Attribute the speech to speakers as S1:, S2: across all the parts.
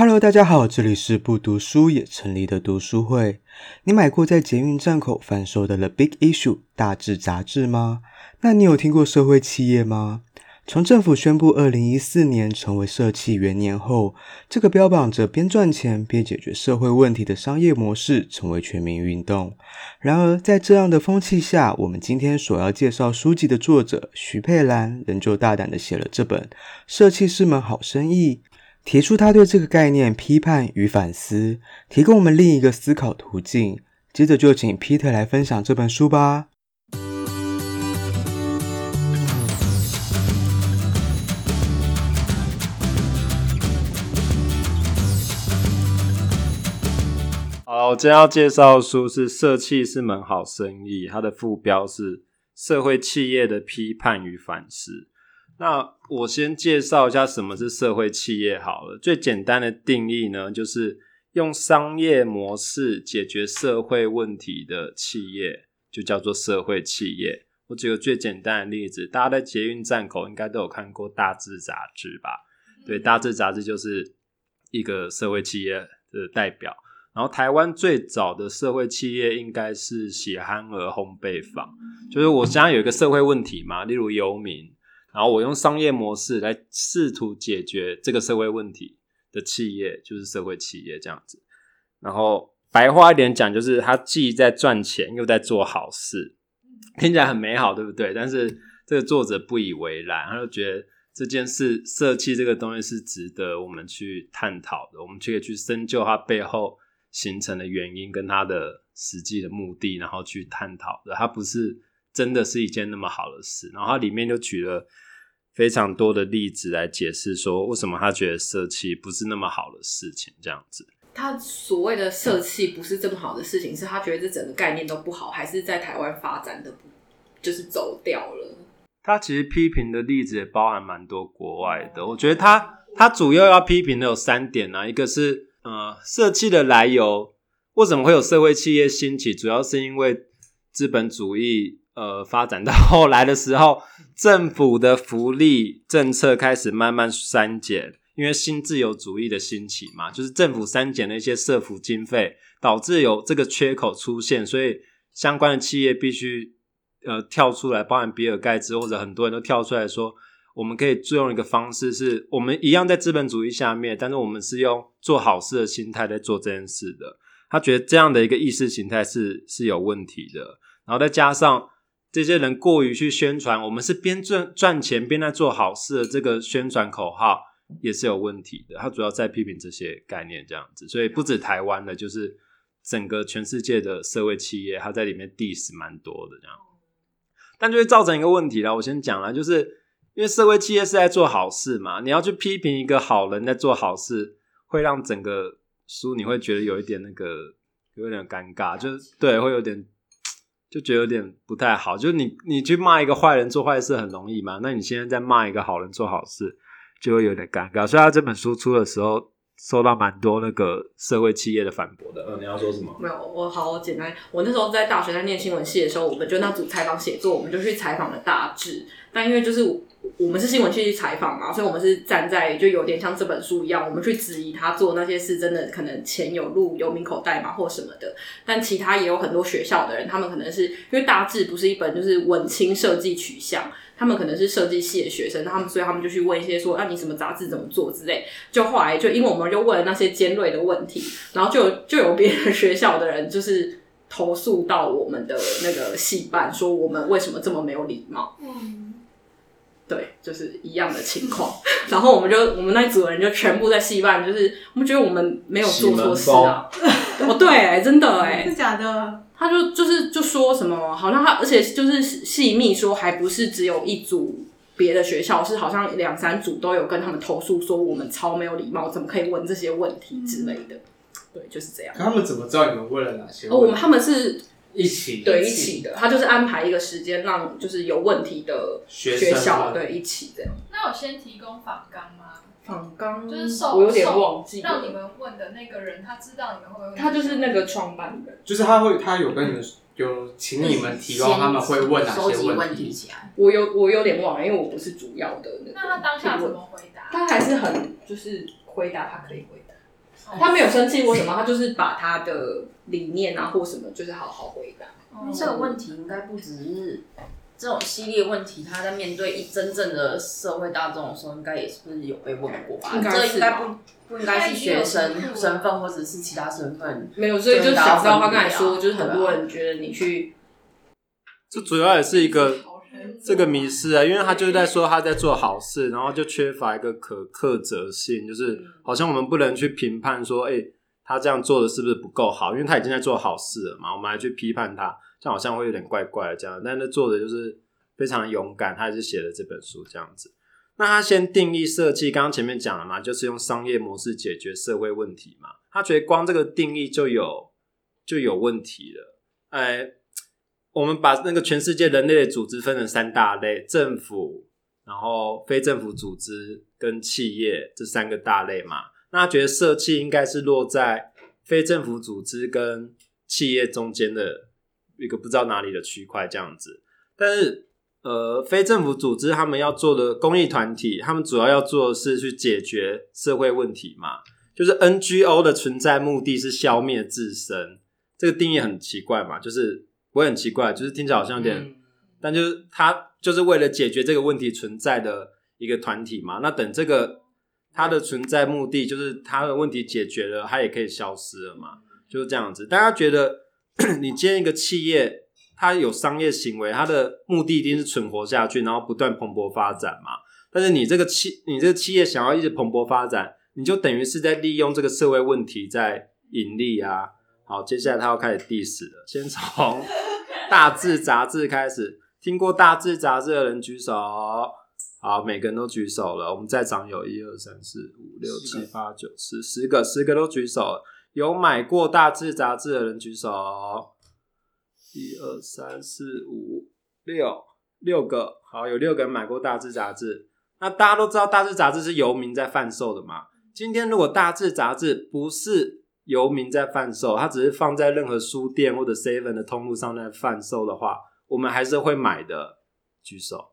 S1: Hello，大家好，这里是不读书也成立的读书会。你买过在捷运站口贩售的《The Big Issue》大志杂志吗？那你有听过社会企业吗？从政府宣布二零一四年成为社企元年后，这个标榜着边赚钱边解决社会问题的商业模式成为全民运动。然而，在这样的风气下，我们今天所要介绍书籍的作者徐佩兰仍旧大胆地写了这本《社企是门好生意》。提出他对这个概念批判与反思，提供我们另一个思考途径。接着就请 Peter 来分享这本书吧。
S2: 好，我今天要介绍的书是《社企是门好生意》，它的副标是“社会企业的批判与反思”。那我先介绍一下什么是社会企业好了。最简单的定义呢，就是用商业模式解决社会问题的企业，就叫做社会企业。我举个最简单的例子，大家在捷运站口应该都有看过《大志》杂志吧？对，《大志》杂志就是一个社会企业的代表。然后台湾最早的社会企业应该是喜憨儿烘焙坊，就是我现在有一个社会问题嘛，例如游民。然后我用商业模式来试图解决这个社会问题的企业，就是社会企业这样子。然后白话一点讲，就是他既在赚钱，又在做好事，听起来很美好，对不对？但是这个作者不以为然，他就觉得这件事社企这个东西是值得我们去探讨的，我们就可以去深究它背后形成的原因跟它的实际的目的，然后去探讨的。它不是。真的是一件那么好的事，然后他里面就举了非常多的例子来解释说，为什么他觉得社企不是那么好的事情。这样子，
S3: 他所谓的社企不是这么好的事情，是他觉得这整个概念都不好，还是在台湾发展的不就是走掉了？
S2: 他其实批评的例子也包含蛮多国外的。我觉得他他主要要批评的有三点啊，一个是呃，社企的来由，为什么会有社会企业兴起，主要是因为资本主义。呃，发展到后来的时候，政府的福利政策开始慢慢删减，因为新自由主义的兴起嘛，就是政府删减了一些社福经费，导致有这个缺口出现，所以相关的企业必须呃跳出来，包含比尔盖茨或者很多人都跳出来说，我们可以用一个方式，是我们一样在资本主义下面，但是我们是用做好事的心态在做这件事的。他觉得这样的一个意识形态是是有问题的，然后再加上。这些人过于去宣传，我们是边赚赚钱边在做好事的这个宣传口号也是有问题的。他主要在批评这些概念这样子，所以不止台湾的，就是整个全世界的社会企业，他在里面 diss 蛮多的这样。但就会造成一个问题啦，我先讲啦，就是因为社会企业是在做好事嘛，你要去批评一个好人在做好事，会让整个书你会觉得有一点那个有点尴尬，就是对，会有点。就觉得有点不太好，就是你你去骂一个坏人做坏事很容易嘛，那你现在在骂一个好人做好事，就会有点尴尬。所以他这本书出的时候，受到蛮多那个社会企业的反驳的。嗯，你要说什么？
S3: 没有，我好好简单。我那时候在大学在念新闻系的时候，我们就那组采访写作，我们就去采访了大志。但因为就是。我们是新闻去采访嘛，所以我们是站在就有点像这本书一样，我们去质疑他做那些事，真的可能钱有入游民口袋嘛，或什么的。但其他也有很多学校的人，他们可能是因为大志不是一本就是文青设计取向，他们可能是设计系的学生，他们所以他们就去问一些说，啊你什么杂志怎么做之类。就后来就因为我们就问了那些尖锐的问题，然后就就有别的学校的人就是投诉到我们的那个系办，说我们为什么这么没有礼貌。嗯。对，就是一样的情况。然后我们就我们那一组的人就全部在戏班，就是我们觉得我们没有做错事啊。哦，对，真的哎，
S4: 是假的。
S3: 他就就是就说什么，好像他而且就是细密说，还不是只有一组别的学校，是好像两三组都有跟他们投诉说我们超没有礼貌，怎么可以问这些问题之类的。对，就是这样。
S5: 他们怎么知道你们问了哪些问题？
S3: 哦，我们他们是。
S5: 一起
S3: 对一起的，他就是安排一个时间，让就是有问题的学校对一起这样。
S4: 那我先提供访纲吗？
S3: 访纲
S4: 就是受
S3: 我有点忘记，
S4: 让你们问的那个人，他知道你们会不会？
S3: 他就是那个创办人，
S5: 就是他会，他有跟你们有请你们提供，他们会问哪些问题？
S3: 我有我有点忘了，因为我不是主要的那。
S4: 那他当下怎么回答？
S3: 他还是很就是回答他可以回答。他没有生气或什么，他就是把他的理念啊或什么，就是好好回答。
S6: 因为这个问题应该不只是这种系列问题，他在面对一真正的社会大众的时候，应该也是不是有被问过吧？这应该不不应该是学生身份或者是其他身份。
S3: 没有，所以就想到他刚才说，就是很多人觉得你去，
S2: 这主要也是一个这个迷失啊，因为他就是在说他在做好事，然后就缺乏一个可克责性，就是好像我们不能去评判说，哎、欸，他这样做的是不是不够好？因为他已经在做好事了嘛，我们还去批判他。这好像会有点怪怪的这样，但是做的就是非常勇敢，他还是写了这本书这样子。那他先定义设计，刚刚前面讲了嘛，就是用商业模式解决社会问题嘛。他觉得光这个定义就有就有问题了。哎，我们把那个全世界人类的组织分成三大类：政府、然后非政府组织跟企业这三个大类嘛。那他觉得社企应该是落在非政府组织跟企业中间的。一个不知道哪里的区块这样子，但是呃，非政府组织他们要做的公益团体，他们主要要做的是去解决社会问题嘛。就是 NGO 的存在目的是消灭自身，这个定义很奇怪嘛，就是不会很奇怪，就是听起来好像有点，嗯、但就是他就是为了解决这个问题存在的一个团体嘛。那等这个它的存在目的就是它的问题解决了，它也可以消失了嘛，就是这样子。大家觉得？你建一个企业，它有商业行为，它的目的一定是存活下去，然后不断蓬勃发展嘛。但是你这个企，你这个企业想要一直蓬勃发展，你就等于是在利用这个社会问题在盈利啊。好，接下来他要开始 diss 了，先从 大志杂志开始。听过大志杂志的人举手。好，每个人都举手了。我们在场有一二三四五六七八九十十个，十个都举手了。有买过大志杂志的人举手，一二三四五六六个，好，有六个人买过大志杂志。那大家都知道大志杂志是游民在贩售的嘛？今天如果大志杂志不是游民在贩售，它只是放在任何书店或者 Seven 的通路上在贩售的话，我们还是会买的。举手，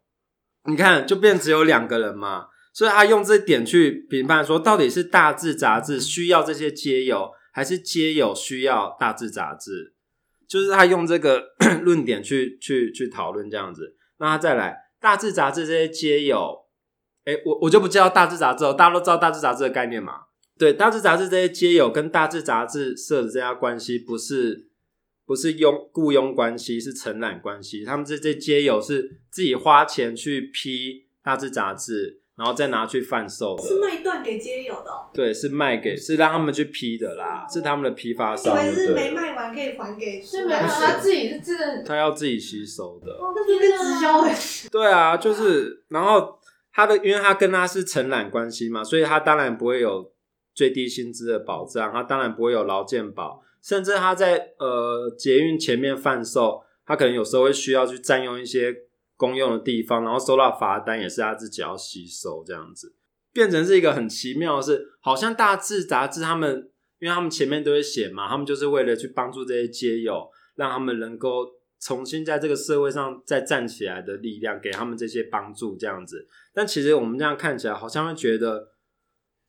S2: 你看就变只有两个人嘛，所以他用这点去评判说，到底是大志杂志需要这些街友。还是街友需要大志杂志，就是他用这个 论点去去去讨论这样子。那他再来大志杂志这些街友，哎、我我就不叫大志杂志哦，大家都知道大志杂志的概念嘛。对，大志杂志这些街友跟大志杂志社的这家关系，不是不是佣雇佣关系，是承揽关系。他们这些街友是自己花钱去批大志杂志。然后再拿去贩售的，
S7: 是卖断给街友的、哦。
S2: 对，是卖给，是让他们去批的啦，是他们的批发商。
S7: 以为是没卖完可以还给，
S4: 是没有他自己是自认，
S2: 他要自己吸收的。
S7: 哦，那是跟直销。
S2: 对啊，就是，然后他的，因为他跟他是承揽关系嘛，所以他当然不会有最低薪资的保障，他当然不会有劳健保，甚至他在呃捷运前面贩售，他可能有时候会需要去占用一些。公用的地方，然后收到罚单也是他自己要吸收，这样子变成是一个很奇妙的是，好像大志杂志他们，因为他们前面都会写嘛，他们就是为了去帮助这些街友，让他们能够重新在这个社会上再站起来的力量，给他们这些帮助这样子。但其实我们这样看起来，好像会觉得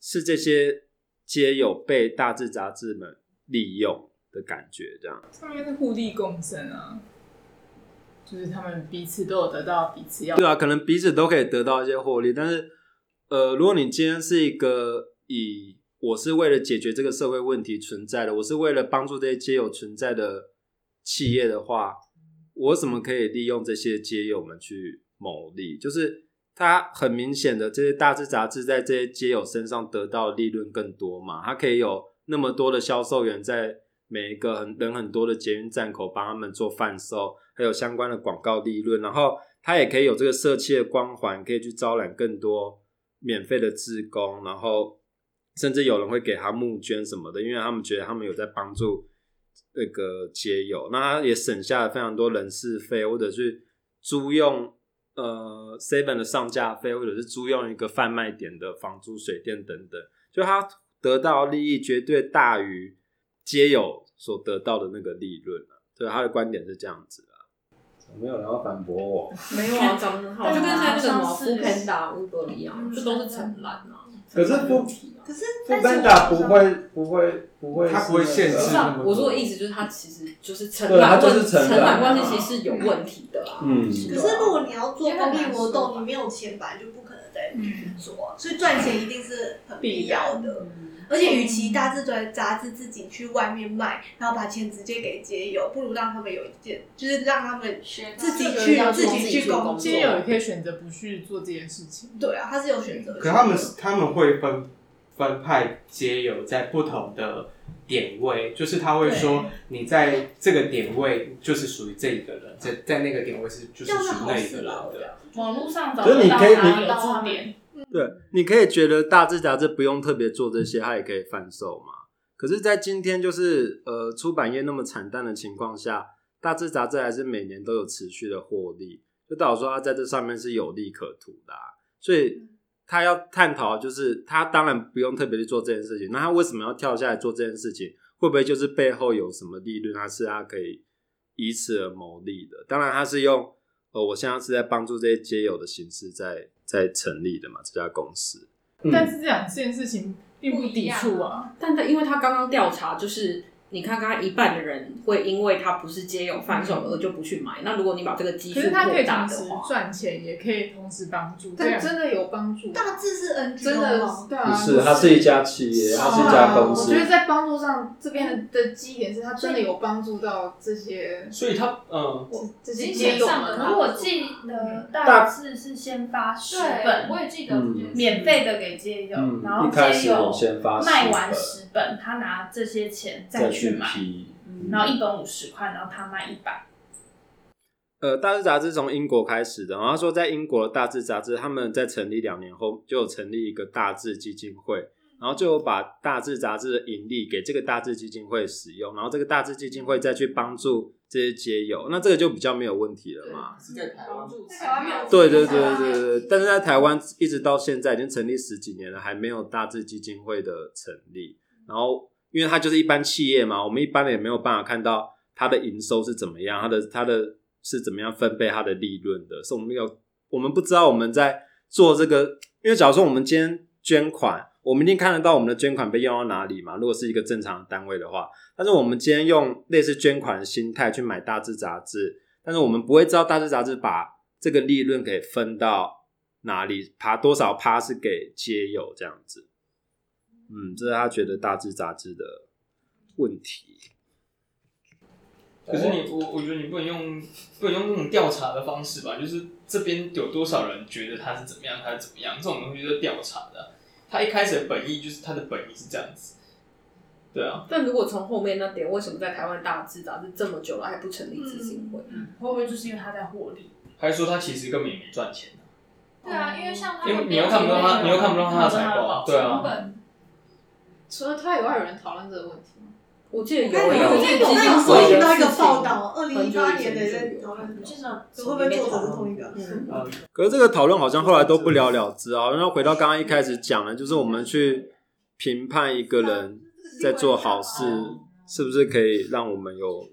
S2: 是这些街友被大志杂志们利用的感觉，这样。
S8: 上面是互利共生啊。就是他们彼此都有得到彼此要
S2: 对啊，可能彼此都可以得到一些获利，但是呃，如果你今天是一个以我是为了解决这个社会问题存在的，我是为了帮助这些街友存在的企业的话，我怎么可以利用这些街友们去牟利？就是他很明显的这些大志杂志在这些街友身上得到的利润更多嘛，他可以有那么多的销售员在每一个很人很多的捷运站口帮他们做贩售。还有相关的广告利润，然后他也可以有这个社企的光环，可以去招揽更多免费的志工，然后甚至有人会给他募捐什么的，因为他们觉得他们有在帮助那个街友，那他也省下了非常多人事费，或者是租用呃 Seven 的上架费，或者是租用一个贩卖点的房租、水电等等，就他得到利益绝对大于皆有所得到的那个利润。对，他的观点是这样子。没有人要反驳我。
S3: 没有啊，长得很好，就跟现在那个什么 Foodpanda、Uber 一样，就都是承揽啊。
S2: 可是不，
S7: 可是
S2: 富邦达不会不会不会，
S5: 他不会限制
S3: 我说的意思就是他其实就是承揽
S2: 就是承
S3: 承
S2: 揽
S3: 揽关系其实是有问题的啊。
S2: 嗯，
S7: 可是如果你要做公益活动，你没有钱，本来就不可能再继续做，所以赚钱一定是很必要的。而且，与其大志专杂志自己去外面卖，然后把钱直接给街友，不如让他们有一件，就是让他们自己去自己去工作。
S8: 街友也可以选择不去做这件事情。
S7: 对啊，他是有选择的。
S5: 可他们他们会分分派街友在不同的点位，就是他会说你在这个点位就是属于这一个人，在在那个点位是就是属于那一个人的。
S6: 网络上找
S2: 所以你可以你
S6: 有驻点。
S2: 对，你可以觉得大志杂志不用特别做这些，它也可以贩售嘛。可是，在今天就是呃出版业那么惨淡的情况下，大志杂志还是每年都有持续的获利，就代表说它在这上面是有利可图的啊。所以他要探讨，就是他当然不用特别去做这件事情，那他为什么要跳下来做这件事情？会不会就是背后有什么利润，他是他可以以此而牟利的？当然，他是用呃，我现在是在帮助这些街友的形式在。在成立的嘛，这家公司，
S8: 嗯、但是这两件事情并不抵触啊。
S3: 但他因为他刚刚调查，就是你看，刚刚一半的人会因为他不是街友贩售而就不去买。嗯、那如果你把这个基数扩大的话，
S8: 可是他可以同时赚钱，也可以同时帮助，
S4: 但真的有帮助。
S7: 大致是 NGO
S4: 真的，对啊，
S2: 不是，它是一家企业，它是一家公司。
S4: 我觉得在帮助上，这边的基点是他真的有帮助到这些，
S5: 所以他嗯，
S4: 这些街友们。
S9: 可是我记得大致是先发十本，我也记得免费的给街友，然后街友卖完十本，他拿这些钱再去买，然后一本五十块，然后他卖一百。
S2: 呃，大志杂志从英国开始的，然后说在英国的大志杂志，他们在成立两年后就有成立一个大志基金会，然后就有把大志杂志的盈利给这个大志基金会使用，然后这个大志基金会再去帮助这些街友，那这个就比较没有问题了嘛。
S5: 是在台湾，
S2: 对对对对对，但是在台湾一直到现在已经成立十几年了，还没有大志基金会的成立，然后。因为它就是一般企业嘛，我们一般也没有办法看到它的营收是怎么样，它的它的是怎么样分配它的利润的，是我们有我们不知道我们在做这个。因为假如说我们今天捐款，我们一定看得到我们的捐款被用到哪里嘛。如果是一个正常的单位的话，但是我们今天用类似捐款的心态去买大志杂志，但是我们不会知道大志杂志把这个利润给分到哪里，爬多少趴是给街友这样子。嗯，这是他觉得大致杂志的问题。
S10: 可是你，我我觉得你不能用不能用那种调查的方式吧？就是这边有多少人觉得他是怎么样，他是怎么样？这种东西就是调查的。他一开始的本意就是他的本意是这样子。对啊。
S3: 但如果从后面那点，为什么在台湾大致杂志这么久了还不成立执行会？
S9: 嗯，会不会就是因为他在获利？
S10: 还是说他其实根本也没赚钱呢？
S9: 对啊，因为像他，
S10: 因为你又看不到他，你又看不到他的财报，对啊。
S4: 除了他以外，有人讨论这个问题吗？
S3: 我记得有，
S7: 我有记得我那时候听到一个报道，二零一八年的在讨论，会不会做的是同一个？
S2: 嗯。可是这个讨论好像后来都不了了之啊。好像回到刚刚一开始讲的，就是我们去评判一个人在做好事，是不是可以让我们有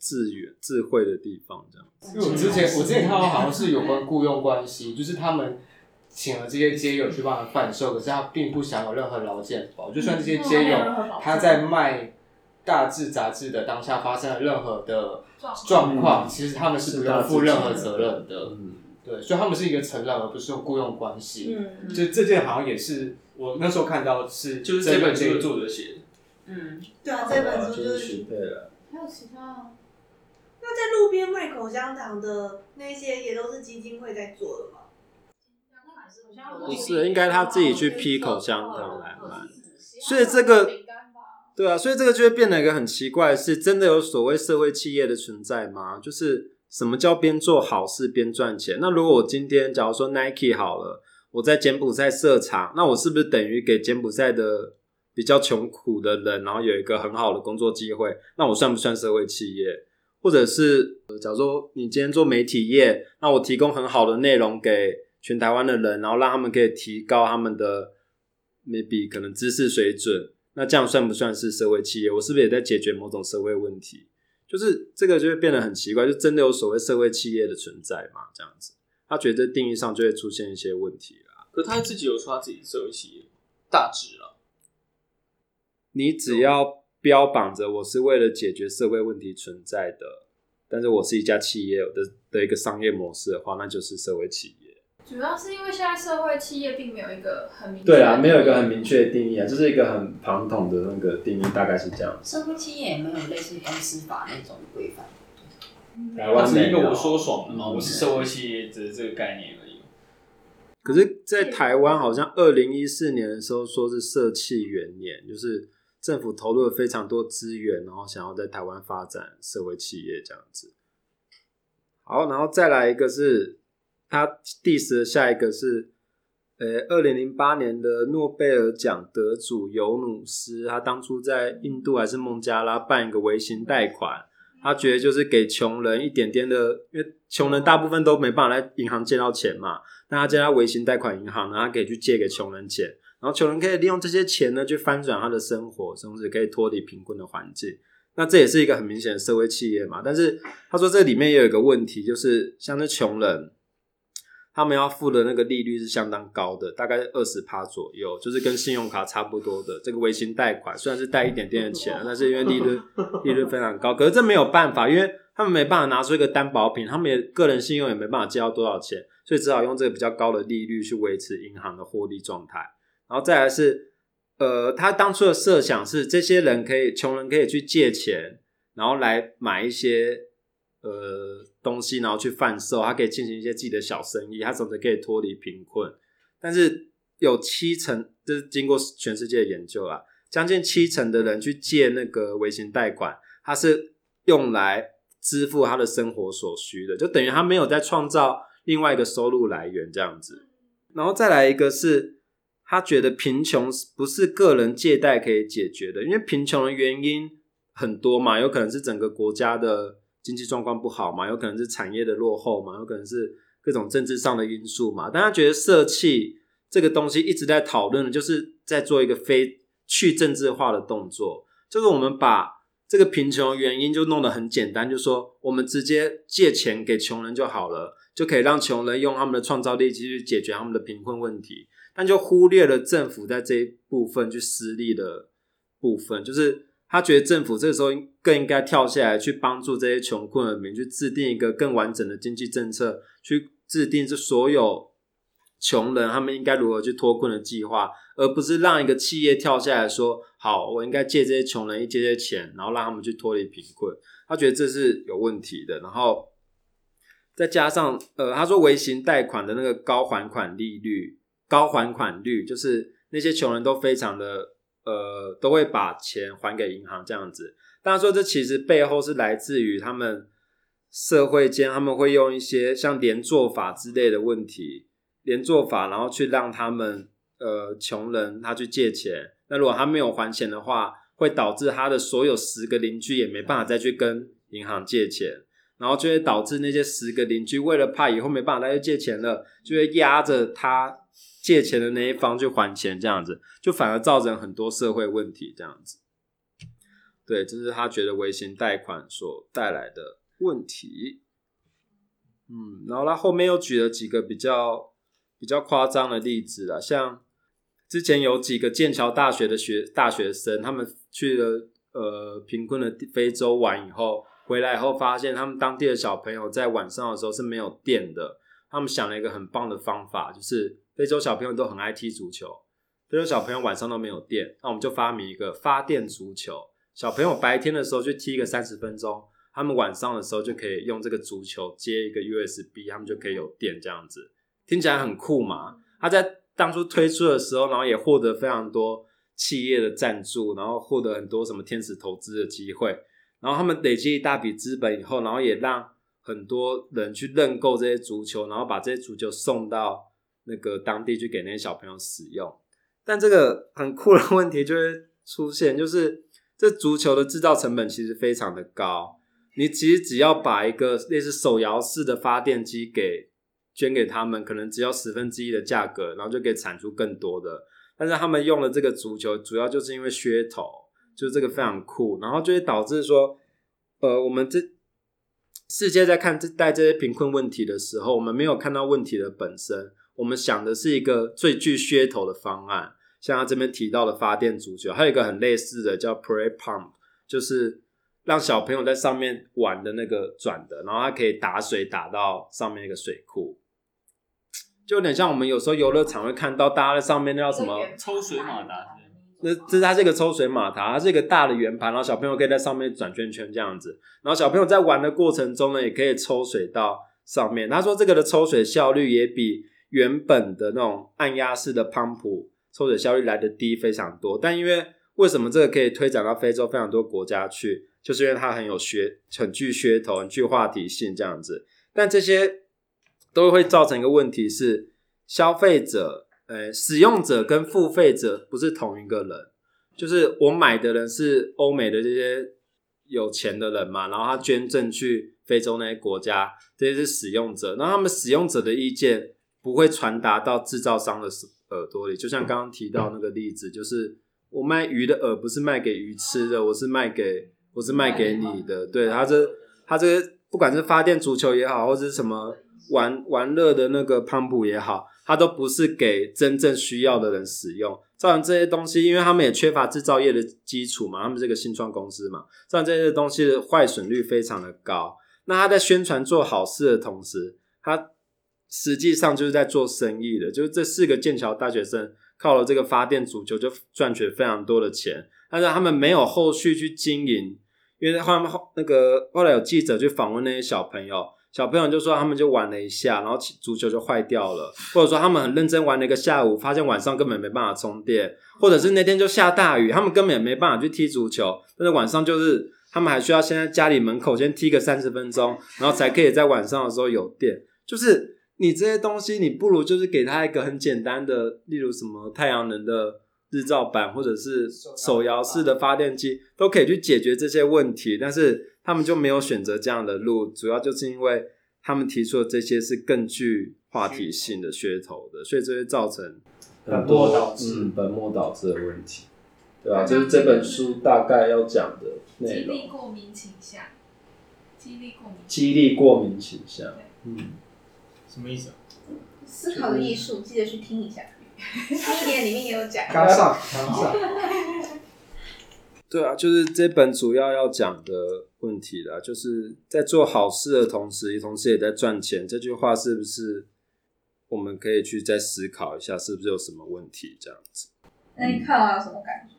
S2: 智远智慧的地方？这样。
S5: 因为我之前我之前看到好像是有关雇佣关系，就是他们。请了这些街友去帮他贩售，可是他并不享有任何劳健保。就算这些街友他在卖大致杂志的当下发生了任何的状况，其实他们是不用负任何责任的。嗯，对，所以他们是一个承揽，而不是用雇佣关系。嗯，就这件好像也是我那时候看到是
S10: 就是这本书的作者写的。
S7: 嗯，对啊，这本书就是
S2: 对了。
S4: 还有其他？
S7: 那在路边卖口香糖的那些也都是基金会在做的吗？
S2: 不是，应该他自己去批口香糖来卖。所以这个，对啊，所以这个就会变得一个很奇怪的是，真的有所谓社会企业的存在吗？就是什么叫边做好事边赚钱？那如果我今天假如说 Nike 好了，我在柬埔寨设厂，那我是不是等于给柬埔寨的比较穷苦的人，然后有一个很好的工作机会？那我算不算社会企业？或者是假如说你今天做媒体业，那我提供很好的内容给。全台湾的人，然后让他们可以提高他们的 maybe 可能知识水准，那这样算不算是社会企业？我是不是也在解决某种社会问题？就是这个就会变得很奇怪，就真的有所谓社会企业的存在吗？这样子，他觉得定义上就会出现一些问题啦。
S10: 可他自己有说他自己是社会企业，大致了。
S2: 你只要标榜着我是为了解决社会问题存在的，但是我是一家企业的的一个商业模式的话，那就是社会企业。
S9: 主要是因为现在社会企业并没有一个很明确
S2: 对啊，没有一个很明确的定义啊，就是一个很庞统的那个定义，大概是这样。
S6: 社会企业也没有类似公司法那种规范。
S10: 台湾是一个我说爽的嘛，我是社会企业的这个概念而已。
S2: 可是，在台湾好像二零一四年的时候说是社企元年，就是政府投入了非常多资源，然后想要在台湾发展社会企业这样子。好，然后再来一个是。他 diss 的下一个是，呃，二零零八年的诺贝尔奖得主尤努斯，他当初在印度还是孟加拉办一个微型贷款，他觉得就是给穷人一点点的，因为穷人大部分都没办法在银行借到钱嘛，那他借他微型贷款银行呢，他可以去借给穷人钱，然后穷人可以利用这些钱呢去翻转他的生活，甚至可以脱离贫困的环境，那这也是一个很明显的社会企业嘛。但是他说这里面也有一个问题，就是像那穷人。他们要付的那个利率是相当高的，大概二十趴左右，就是跟信用卡差不多的。这个微型贷款虽然是贷一点点的钱，但是因为利率利率非常高，可是这没有办法，因为他们没办法拿出一个担保品，他们也个人信用也没办法借到多少钱，所以只好用这个比较高的利率去维持银行的获利状态。然后再来是，呃，他当初的设想是，这些人可以穷人可以去借钱，然后来买一些。呃，东西然后去贩售，他可以进行一些自己的小生意，他甚至可以脱离贫困。但是有七成，这是经过全世界的研究啊，将近七成的人去借那个微型贷款，他是用来支付他的生活所需的，就等于他没有在创造另外一个收入来源这样子。然后再来一个是，他觉得贫穷不是个人借贷可以解决的，因为贫穷的原因很多嘛，有可能是整个国家的。经济状况不好嘛，有可能是产业的落后嘛，有可能是各种政治上的因素嘛。但他觉得社企这个东西一直在讨论的，就是在做一个非去政治化的动作，就是我们把这个贫穷原因就弄得很简单，就是说我们直接借钱给穷人就好了，就可以让穷人用他们的创造力去解决他们的贫困问题，但就忽略了政府在这一部分去施力的部分，就是。他觉得政府这个时候更应该跳下来，去帮助这些穷困人民，去制定一个更完整的经济政策，去制定这所有穷人他们应该如何去脱困的计划，而不是让一个企业跳下来说：“好，我应该借这些穷人一些些钱，然后让他们去脱离贫困。”他觉得这是有问题的。然后再加上，呃，他说微型贷款的那个高还款利率、高还款率，就是那些穷人都非常的。呃，都会把钱还给银行这样子。当然说，这其实背后是来自于他们社会间，他们会用一些像连坐法之类的问题，连坐法，然后去让他们呃穷人他去借钱。那如果他没有还钱的话，会导致他的所有十个邻居也没办法再去跟银行借钱，然后就会导致那些十个邻居为了怕以后没办法再去借钱了，就会压着他。借钱的那一方去还钱，这样子就反而造成很多社会问题。这样子，对，这是他觉得微型贷款所带来的问题。嗯，然后他后面又举了几个比较比较夸张的例子啦，像之前有几个剑桥大学的学大学生，他们去了呃贫困的非洲玩以后，回来以后发现他们当地的小朋友在晚上的时候是没有电的。他们想了一个很棒的方法，就是。非洲小朋友都很爱踢足球，非洲小朋友晚上都没有电，那我们就发明一个发电足球。小朋友白天的时候去踢个三十分钟，他们晚上的时候就可以用这个足球接一个 USB，他们就可以有电这样子。听起来很酷嘛？他在当初推出的时候，然后也获得非常多企业的赞助，然后获得很多什么天使投资的机会，然后他们累积一大笔资本以后，然后也让很多人去认购这些足球，然后把这些足球送到。那个当地去给那些小朋友使用，但这个很酷的问题就会出现，就是这足球的制造成本其实非常的高。你其实只要把一个类似手摇式的发电机给捐给他们，可能只要十分之一的价格，然后就可以产出更多的。但是他们用了这个足球，主要就是因为噱头，就是这个非常酷，然后就会导致说，呃，我们这世界在看这带这些贫困问题的时候，我们没有看到问题的本身。我们想的是一个最具噱头的方案，像他这边提到的发电足球，还有一个很类似的叫 Play Pump，就是让小朋友在上面玩的那个转的，然后它可以打水打到上面那个水库，就有点像我们有时候游乐场会看到大家在上面那叫什么
S10: 抽水马达。
S2: 那这是它是一个抽水马达，它是一个大的圆盘，然后小朋友可以在上面转圈圈这样子，然后小朋友在玩的过程中呢，也可以抽水到上面。他说这个的抽水效率也比原本的那种按压式的 pump 抽水效率来的低非常多。但因为为什么这个可以推展到非洲非常多国家去，就是因为它很有噱，很具噱头，很具话题性这样子。但这些都会造成一个问题是消费者。呃，使用者跟付费者不是同一个人，就是我买的人是欧美的这些有钱的人嘛，然后他捐赠去非洲那些国家，这些是使用者，那他们使用者的意见不会传达到制造商的耳朵里，就像刚刚提到那个例子，就是我卖鱼的饵不是卖给鱼吃的，我是卖给我是卖给你的，对，他这他这个不管是发电足球也好，或者是什么玩玩乐的那个 pump 也好。它都不是给真正需要的人使用，造成这些东西，因为他们也缺乏制造业的基础嘛，他们这个新创公司嘛，造成这些东西的坏损率非常的高。那他在宣传做好事的同时，他实际上就是在做生意的，就是这四个剑桥大学生靠了这个发电足球就赚取非常多的钱，但是他们没有后续去经营，因为后来后那个后来有记者去访问那些小朋友。小朋友就说他们就玩了一下，然后足球就坏掉了，或者说他们很认真玩了一个下午，发现晚上根本没办法充电，或者是那天就下大雨，他们根本也没办法去踢足球，但是晚上就是他们还需要先在家里门口先踢个三十分钟，然后才可以在晚上的时候有电。就是你这些东西，你不如就是给他一个很简单的，例如什么太阳能的日照板，或者是手摇式的发电机，都可以去解决这些问题，但是。他们就没有选择这样的路，主要就是因为他们提出的这些是更具话题性的噱头的，所以这会造成很多导致嗯本末倒置的问题，对吧、啊？就是这本书大概要讲的内容。激励过敏倾向，激励过敏，激励过敏倾向，嗯，
S10: 什么意思啊？
S7: 思考的艺术，记得去听一下。经典里面也有讲。
S5: 刚上，刚上。
S2: 对啊，就是这本主要要讲的问题啦，就是在做好事的同时，同时也在赚钱。这句话是不是我们可以去再思考一下，是不是有什么问题？这样子。
S7: 那你看完有什么感觉？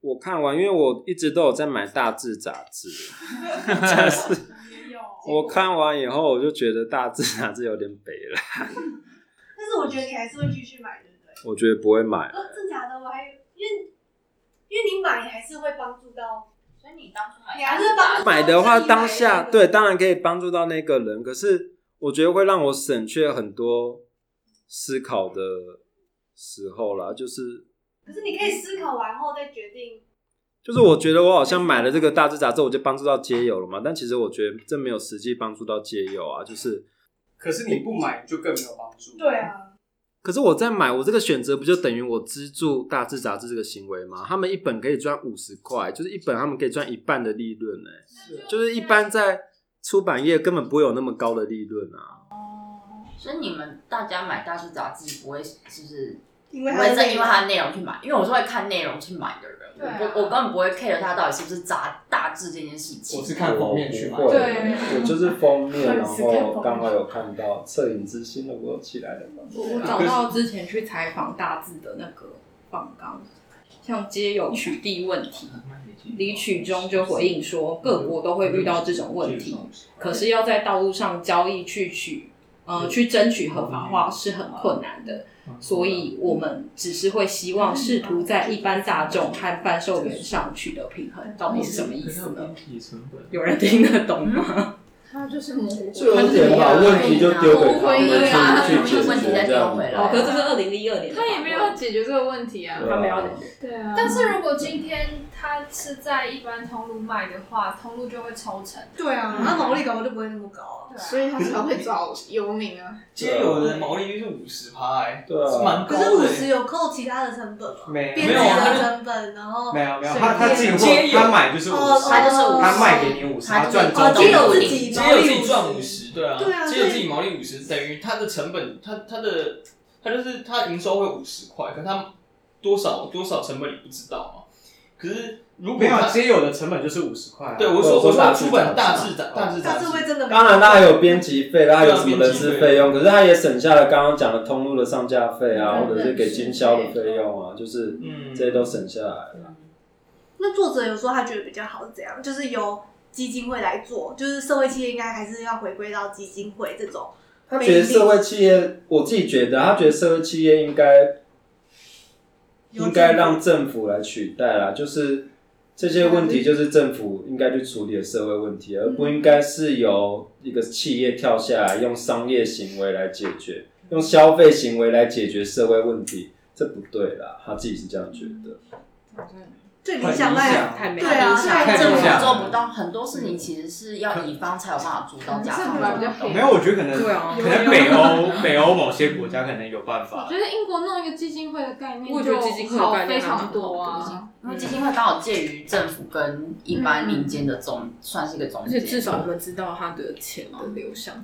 S2: 我看完，因为我一直都有在买大字杂志，但是我看完以后，我就觉得大字杂志有点北了。
S7: 但是我觉得你还是会继续买，对不对？
S2: 我觉得不会买。
S7: 哦，真假的？我还因为。因为你买还是会帮助到，所以你当初买，你还是帮
S2: 买的话，当下对，当然可以帮助到那个人。可是我觉得会让我省去很多思考的时候啦，就是。
S7: 可是你可以思考完后再决定。
S2: 就是我觉得我好像买了这个大志杂志，我就帮助到街友了嘛。但其实我觉得这没有实际帮助到街友啊，就是。
S5: 可是你不买就更没有帮助。
S7: 对啊。
S2: 可是我在买，我这个选择不就等于我资助大志杂志这个行为吗？他们一本可以赚五十块，就是一本他们可以赚一半的利润呢、欸。就是一般在出版业根本不会有那么高的利润啊。
S6: 哦，所以你们大家买大志杂志不会就是？
S7: 因
S6: 为我因为它的内容去买，因为我是会看内容去买的人，啊、我我根本不会 care 它到底是不是杂大致这件事情。
S5: 我是看封面去买，
S2: 对，我就是封面，然后刚好有看到摄影之心的我起来的嘛。
S3: 我找到之前去采访大志的那个访纲，像街友取缔问题，李曲中就回应说，各国都会遇到这种问题，可是要在道路上交易去取，呃，去争取合法化是很困难的。所以，我们只是会希望试图在一般大众和贩售员上取得平衡，到底是什么意思呢？有人听得懂吗？
S4: 他就是模糊，
S2: 就有点把问题就丢给他们去解决这样。
S3: 哦，可是这是二零一二年，
S4: 他也没有要解决这个问题啊，
S3: 他没有解决。
S4: 对啊。但是如果今天他是在一般通路卖的话，通路就会抽成。
S7: 对啊，那毛利高就不会那么高，
S4: 所以他才会找游民啊。
S10: 街友的毛利率是五十趴，哎，对啊，是蛮高的。
S7: 可是五十有扣其他的成本吗？
S5: 没
S7: 有，没有的成本，然后
S5: 没有没有，他他进货，他买就是五十，
S6: 他就是五十，
S5: 他卖给你五十，他赚中
S7: 间有自己。
S10: 只有自己赚五十，对啊，只有自己毛利五十，等于他的成本，他他的他就是他营收会五十块，可他多少多少成本你不知道啊。可是如果
S5: 没有街友的成本就是五十块，
S10: 对我说我说出本大致大大致
S7: 大致会真的，
S2: 当然他还有编辑费，它还有什么人事费用，可是他也省下了刚刚讲的通路的上架费啊，或者是给经销的费用啊，就是这些都省下来了。
S7: 那作者有说他觉得比较好是怎样？就是由基金会来做，就是社会企业应该还是要回归到基金会这种。
S2: 他觉得社会企业，我自己觉得，他觉得社会企业应该应该让政府来取代啦，就是。这些问题就是政府应该去处理的社会问题，而不应该是由一个企业跳下来用商业行为来解决，用消费行为来解决社会问题，这不对啦。他自己是这样觉得。
S7: 最理想那
S3: 太美，
S7: 对啊，
S6: 太政府做不到很多事情，其实是要乙方才有办法主导甲方。
S5: 没有，我觉得可能可能北欧北欧某些国家可能有办法。
S8: 我觉得英国弄一个基金会的概念，
S3: 我觉得基金会的概念
S8: 非常多啊。
S6: 因为基金会刚好介于政府跟一般民间的中，算是一个中间。
S3: 而且至少我们知道他的钱的流向。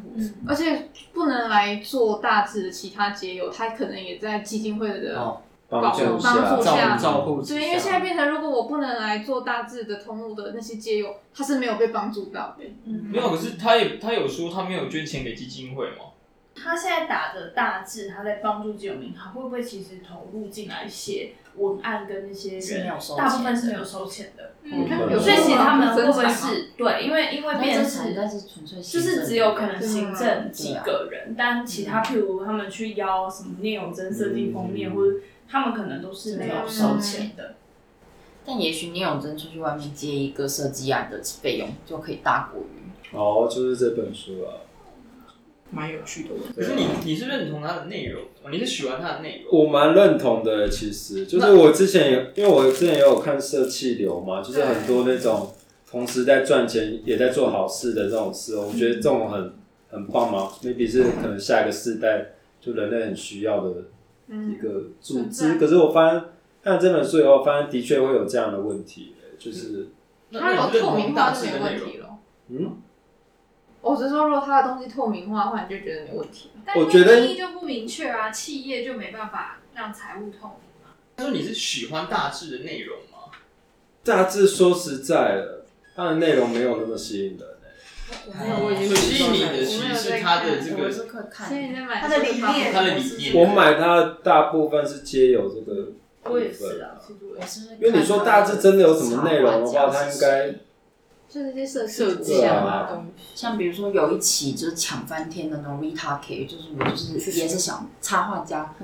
S8: 而且不能来做大致的其他街友，他可能也在基金会的。
S2: 帮助
S8: 下，
S5: 照顾。
S8: 对，因为现在变成，如果我不能来做大致的通路的那些街友，他是没有被帮助到的。
S10: 嗯，没有，可是他也他有说他没有捐钱给基金会吗？
S8: 他现在打的大致，他在帮助街友民，他会不会其实投入进来写文案跟那些人，大部分是没有收钱的。嗯，所以其实他们会不会是对？因为因为变成
S6: 但是纯粹
S8: 就是只有可能行政几个人，但其他譬如他们去邀什么聂永真设计封面或者。他们可能都是没有收钱的，
S6: 但也许聂永真出去外面接一个设计案的费用就可以大过于。
S2: 哦，就是这本书啊，
S3: 蛮有趣的。
S10: 可是你你是认同它的内容，你是喜欢它的内容？
S2: 我蛮认同的，其实就是我之前有，因为我之前也有看社气流嘛，就是很多那种同时在赚钱也在做好事的这种事，我觉得这种很很棒嘛，maybe 是可能下一个世代就人类很需要的。一个组织，可是我发现看了这本书以后，发现的确会有这样的问题，就是
S8: 它有透明化就没问题了。嗯，我是说，如果它的东西透明化的话，你就觉得没问题。
S2: 我觉得
S8: 定义就不明确啊，企业就没办法让财务透明嘛。
S10: 他说你是喜欢大致的内容吗？
S2: 大致说实在的，它的内容没有那么吸引人。
S10: 所以吸引你的其实是他的这个，
S7: 他的理念，
S10: 他的理念。
S2: 我买它大部分是皆有这个部分。
S8: 我也是啊，
S2: 因为你说大致真的有什么内容的话，它应该
S8: 就那些设设计啊，
S6: 像比如说有一期就是抢翻天的那种 Rita K，就是我就是也是想插画家，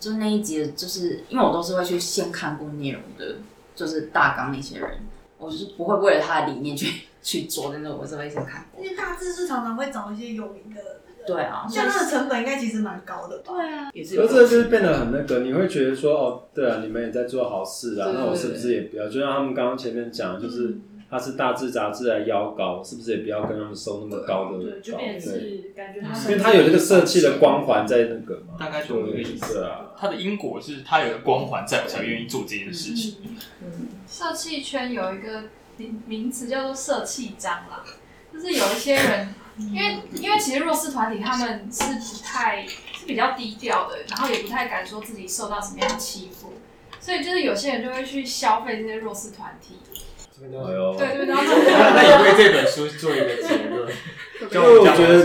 S6: 就是那一集就是因为我都是会去先看过内容的，就是大纲那些人，我就是不会为了他的理念去。去做的那种，我是会先看过。
S7: 因为大致是常常会找一些有名的，
S6: 对啊，
S7: 像它的成本应该其实蛮高的吧？
S8: 对啊，
S2: 也是。而这就是变得很那个，你会觉得说，哦，对啊，你们也在做好事啊，那我是不是也不要？就像他们刚刚前面讲，就是他是大致杂志来邀稿，是不是也不要跟他们收那么高的？
S8: 对，就变成是感觉他，
S2: 因为他有那个设计的光环在那个嘛，
S10: 大概就这个意思啊。他的因果是他有个光环在，我才愿意做这件事情。
S4: 嗯，设计圈有一个。名名词叫做社气章啦，就是有一些人，因为因为其实弱势团体他们是不太是比较低调的，然后也不太敢说自己受到什么样的欺负，所以就是有些人就会去消费这些弱势
S2: 团体。
S4: 对对对，
S5: 那也为这本书做一个结论。
S2: 因为我觉得，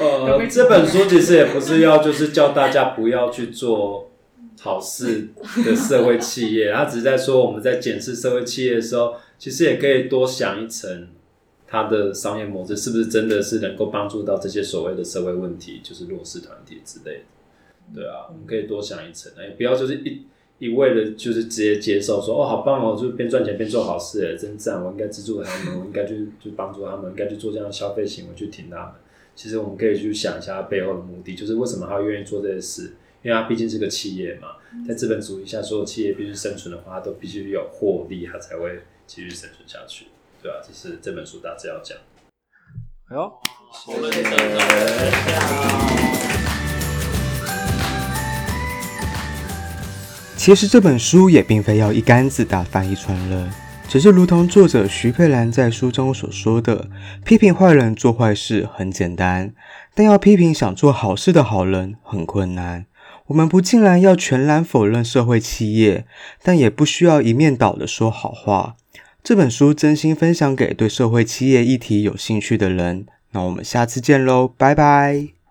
S2: 呃，这本书其实也不是要就是叫大家不要去做好事的社会企业，他只是在说我们在检视社会企业的时候。其实也可以多想一层，它的商业模式是不是真的是能够帮助到这些所谓的社会问题，就是弱势团体之类的，对啊，我们可以多想一层，哎，不要就是一一味的，就是直接接受说，哦，好棒哦，就边赚钱边做好事，哎，真赞，我应该资助他们，我应该去去帮助他们，应该去做这样的消费行为去挺他们。其实我们可以去想一下背后的目的，就是为什么他愿意做这些事。因为它毕竟是个企业嘛，在资本主义下，所有企业必须生存的话，它都必须有获利，它才会继续生存下去，对吧？这是这本书大致要讲。哎呦，谢谢。其实这本书也并非要一竿子打翻一船人，只是如同作者徐佩兰在书中所说的，批评坏人做坏事很简单，但要批评想做好事的好人很困难。
S1: 我们不竟然要全然否认社会企业，但也不需要一面倒的说好话。这本书真心分享给对社会企业议题有兴趣的人。那我们下次见喽，拜拜。